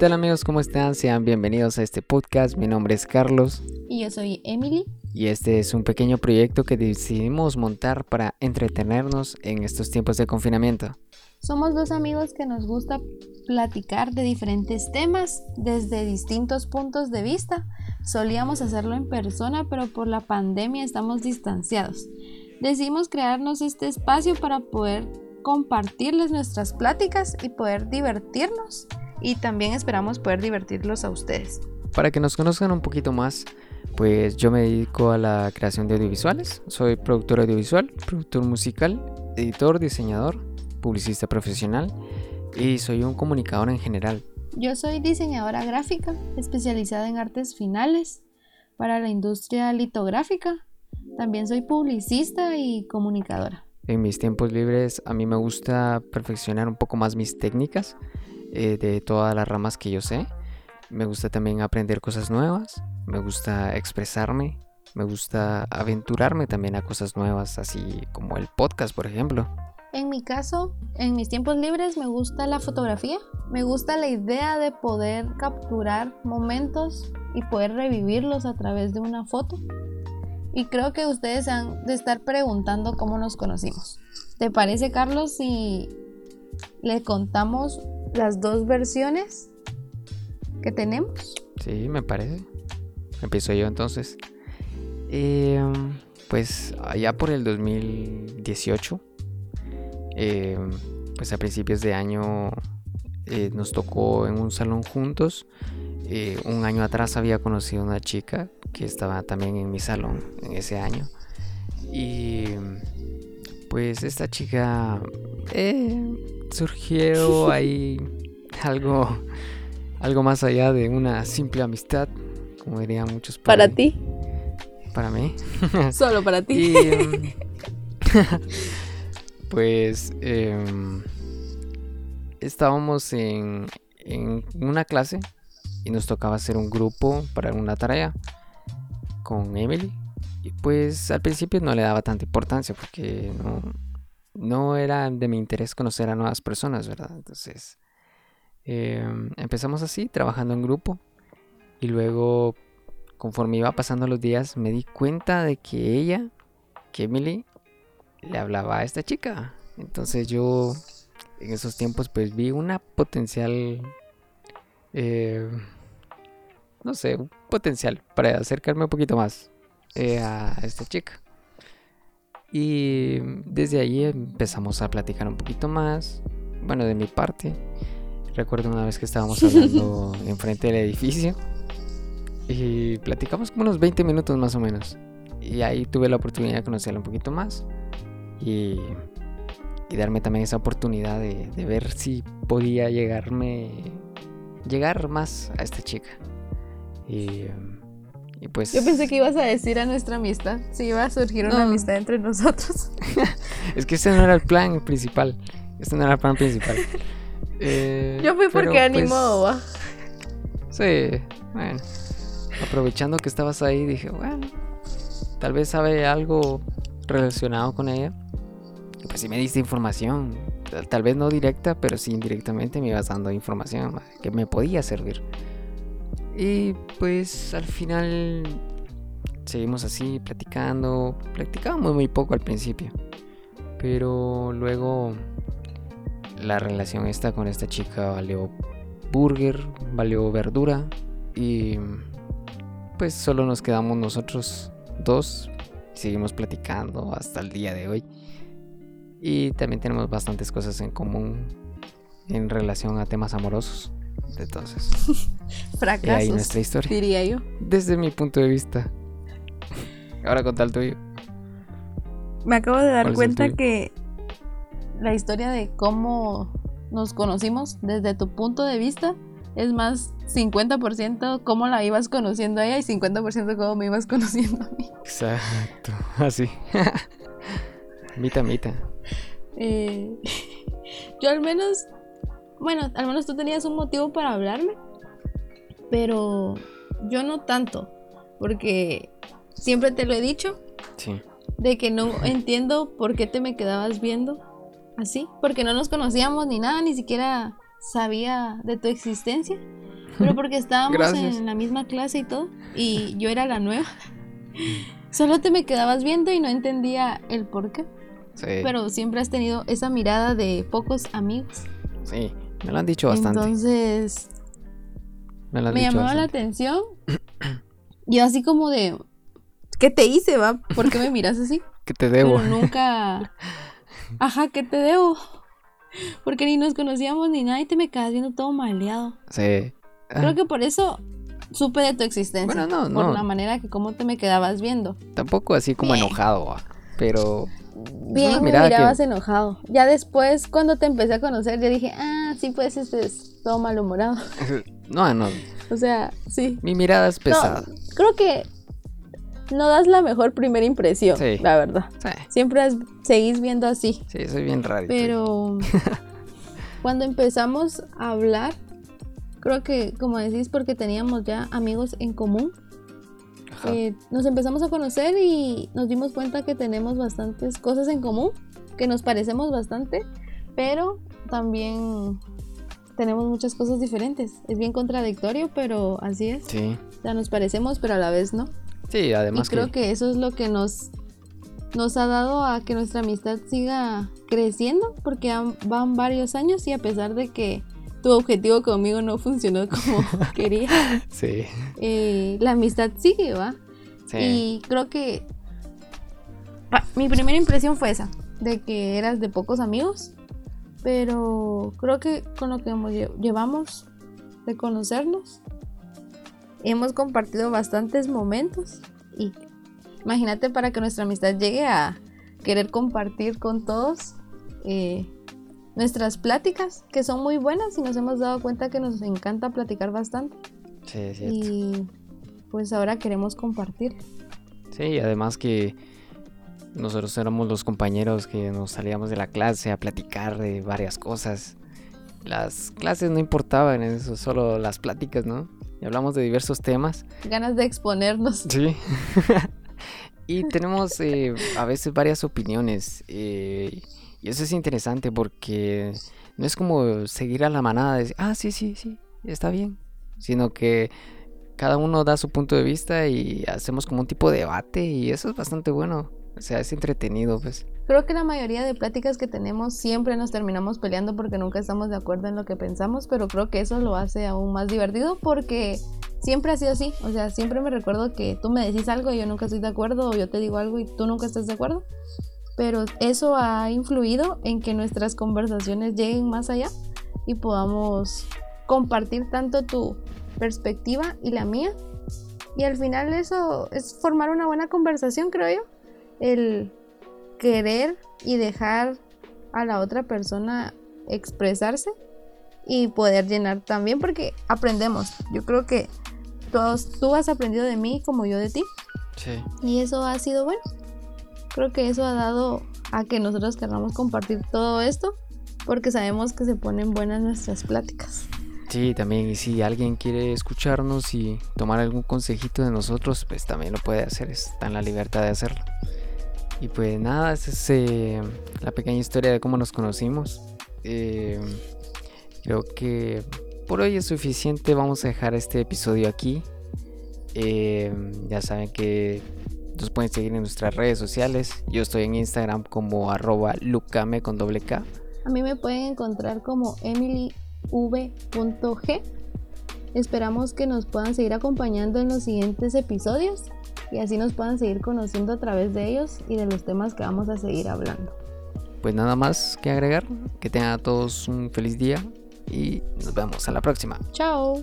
tal amigos? ¿Cómo están? Sean bienvenidos a este podcast. Mi nombre es Carlos. Y yo soy Emily. Y este es un pequeño proyecto que decidimos montar para entretenernos en estos tiempos de confinamiento. Somos dos amigos que nos gusta platicar de diferentes temas desde distintos puntos de vista. Solíamos hacerlo en persona, pero por la pandemia estamos distanciados. Decidimos crearnos este espacio para poder compartirles nuestras pláticas y poder divertirnos. Y también esperamos poder divertirlos a ustedes. Para que nos conozcan un poquito más, pues yo me dedico a la creación de audiovisuales. Soy productor audiovisual, productor musical, editor, diseñador, publicista profesional y soy un comunicador en general. Yo soy diseñadora gráfica especializada en artes finales para la industria litográfica. También soy publicista y comunicadora. En mis tiempos libres a mí me gusta perfeccionar un poco más mis técnicas eh, de todas las ramas que yo sé. Me gusta también aprender cosas nuevas, me gusta expresarme, me gusta aventurarme también a cosas nuevas, así como el podcast, por ejemplo. En mi caso, en mis tiempos libres me gusta la fotografía, me gusta la idea de poder capturar momentos y poder revivirlos a través de una foto. Y creo que ustedes han de estar preguntando cómo nos conocimos. ¿Te parece, Carlos, si le contamos las dos versiones que tenemos? Sí, me parece. Empiezo yo entonces. Em, pues allá por el 2018 eh, pues a principios de año eh, nos tocó en un salón juntos. Eh, un año atrás había conocido a una chica que estaba también en mi salón en ese año. Y pues esta chica surgió ahí algo, algo más allá de una simple amistad, como dirían muchos. para ti. Para mí. Solo para ti. Em, pues em, estábamos en, en, una clase y nos tocaba hacer un grupo para una tarea con Emily. Y pues al principio no le daba tanta importancia porque no, no era de mi interés conocer a nuevas personas, ¿verdad? Entonces em, empezamos así, trabajando en grupo. Y luego, conforme iba pasando los días, me di cuenta de que ella, que Emily, le hablaba a esta chica. Entonces yo en esos tiempos pues vi una potencial, eh, no sé, un potencial para acercarme un poquito más eh, a esta chica. Y desde ahí empezamos a platicar un poquito más, bueno, de mi parte. Recuerdo una vez que estábamos hablando enfrente del edificio y platicamos como unos 20 minutos más o menos. Y ahí tuve la oportunidad de conocerla un poquito más y, darme también esa oportunidad de, ver si podía llegarme, llegar más a esta chica. Y, pues... Yo pensé que ibas a decir a nuestra amistad, si iba a surgir una amistad entre nosotros. es que ese no era el plan principal, este no era el plan principal. Eh, Yo fui porque pues, animó, Sí, bueno. Aprovechando que estabas ahí, dije, bueno, tal vez sabe algo relacionado con ella pues sí me diste información, tal vez no directa, pero sí indirectamente me ibas dando información que me podía servir. Y pues al final seguimos así platicando, platicábamos muy poco al principio, pero luego la relación esta con esta chica valió burger, valió verdura y pues solo nos quedamos nosotros dos, seguimos platicando hasta el día de hoy. Y también tenemos bastantes cosas en común en relación a temas amorosos. Entonces, fracasos. Y ahí nuestra historia. Diría yo. Desde mi punto de vista. Ahora con tal tuyo. Me acabo de dar cuenta que la historia de cómo nos conocimos desde tu punto de vista es más 50% cómo la ibas conociendo a ella y 50% cómo me ibas conociendo a mí. Exacto, así. mita, mita. Eh, yo al menos, bueno, al menos tú tenías un motivo para hablarme, pero yo no tanto, porque siempre te lo he dicho. Sí. De que no entiendo por qué te me quedabas viendo así, porque no nos conocíamos ni nada, ni siquiera sabía de tu existencia. Pero porque estábamos Gracias. en la misma clase y todo, y yo era la nueva. Solo te me quedabas viendo y no entendía el por qué. Sí, Pero siempre has tenido esa mirada de pocos amigos. sí, me lo han dicho bastante. Entonces, me lo han me dicho llamaba la atención. Yo así como de, ¿qué te hice, va? ¿Por qué me miras así? Que te debo. Pero nunca... Ajá, ¿qué te debo? Porque ni nos conocíamos ni nada y te me quedas viendo todo maleado. Sí. Creo que por eso supe de tu existencia. Bueno, no, Por no. la manera que cómo te me quedabas viendo. Tampoco así como enojado, va, pero... Bien, me que- mirabas enojado. Ya después, cuando te empecé a conocer, yo dije, ah, sí, pues este es todo malhumorado. No, no, O sea, sí. mi mirada es No, pesada. creo que no das la mejor primera impresión, Sí. la verdad. Sí, Siempre has- seguís viendo así. sí, soy bien raro. Pero cuando empezamos a hablar, creo que, como decís, porque teníamos ya amigos en común, eh, nos empezamos a conocer y nos dimos cuenta que tenemos bastantes cosas en común, que nos parecemos bastante, pero también tenemos muchas cosas diferentes. Es bien contradictorio, pero así es. Sí, O sea, nos parecemos, pero a la vez no. sí, además y creo que... que... eso es lo que nos, nos ha dado a que nuestra amistad siga creciendo, porque van varios años y a pesar de que tu objetivo conmigo no funcionó como quería, Sí, eh, la amistad sigue, ¿va? sí. Y creo que mi primera impresión fue esa, de que eras de pocos amigos, pero creo que con lo que llevamos de conocernos, hemos compartido bastantes momentos y imagínate para que nuestra amistad llegue a querer compartir con todos eh, nuestras pláticas, que son muy buenas y nos hemos dado cuenta que nos encanta platicar bastante Sí, es cierto. y pues ahora queremos compartir. Sí, y además que nosotros éramos los compañeros que nos salíamos de la clase a platicar de varias cosas. Las clases no importaban eso, solo las pláticas, ¿no? Y hablamos de diversos temas. Ganas de exponernos. Sí. y tenemos eh, a veces varias opiniones. eh, y eso es interesante porque no es como seguir a la manada, de decir, ah, sí, sí, sí, está bien. Sino que cada uno da su punto de vista y hacemos como un tipo de debate y eso es bastante bueno. O sea, es entretenido, pues. Creo que la mayoría de pláticas que tenemos siempre nos terminamos peleando porque nunca estamos de acuerdo en lo que pensamos, pero creo que eso lo hace aún más divertido porque siempre ha sido así. O sea, siempre me recuerdo que tú me decís algo y yo nunca estoy de acuerdo, o yo te digo algo y tú nunca estás de acuerdo. Pero eso ha influido en que nuestras conversaciones lleguen más allá y podamos compartir tanto tu perspectiva y la mía. Y al final eso es formar una buena conversación, creo yo. El querer y dejar a la otra persona expresarse y poder llenar también porque aprendemos. Yo creo que todos, tú has aprendido de mí como yo de ti Sí. y eso ha sido bueno. Creo que eso ha dado a que nosotros queramos compartir todo esto porque sabemos que se ponen buenas nuestras pláticas. Sí, también, y si alguien quiere escucharnos y tomar algún consejito de nosotros, pues también lo puede hacer, está en la libertad de hacerlo. Y pues nada, esa es eh, la pequeña historia de cómo nos conocimos. Eh, creo que por hoy es suficiente, vamos a dejar este episodio aquí. Eh, ya saben que nos pueden seguir en nuestras redes sociales. Yo estoy en Instagram como arroba lucame con doble K. A mí me pueden encontrar como emilyv.g. Esperamos que nos puedan seguir acompañando en los siguientes episodios y así nos puedan seguir conociendo a través de ellos y de los temas que vamos a seguir hablando. Pues nada más que agregar. Que tengan a todos un feliz día y nos vemos a la próxima. Chao.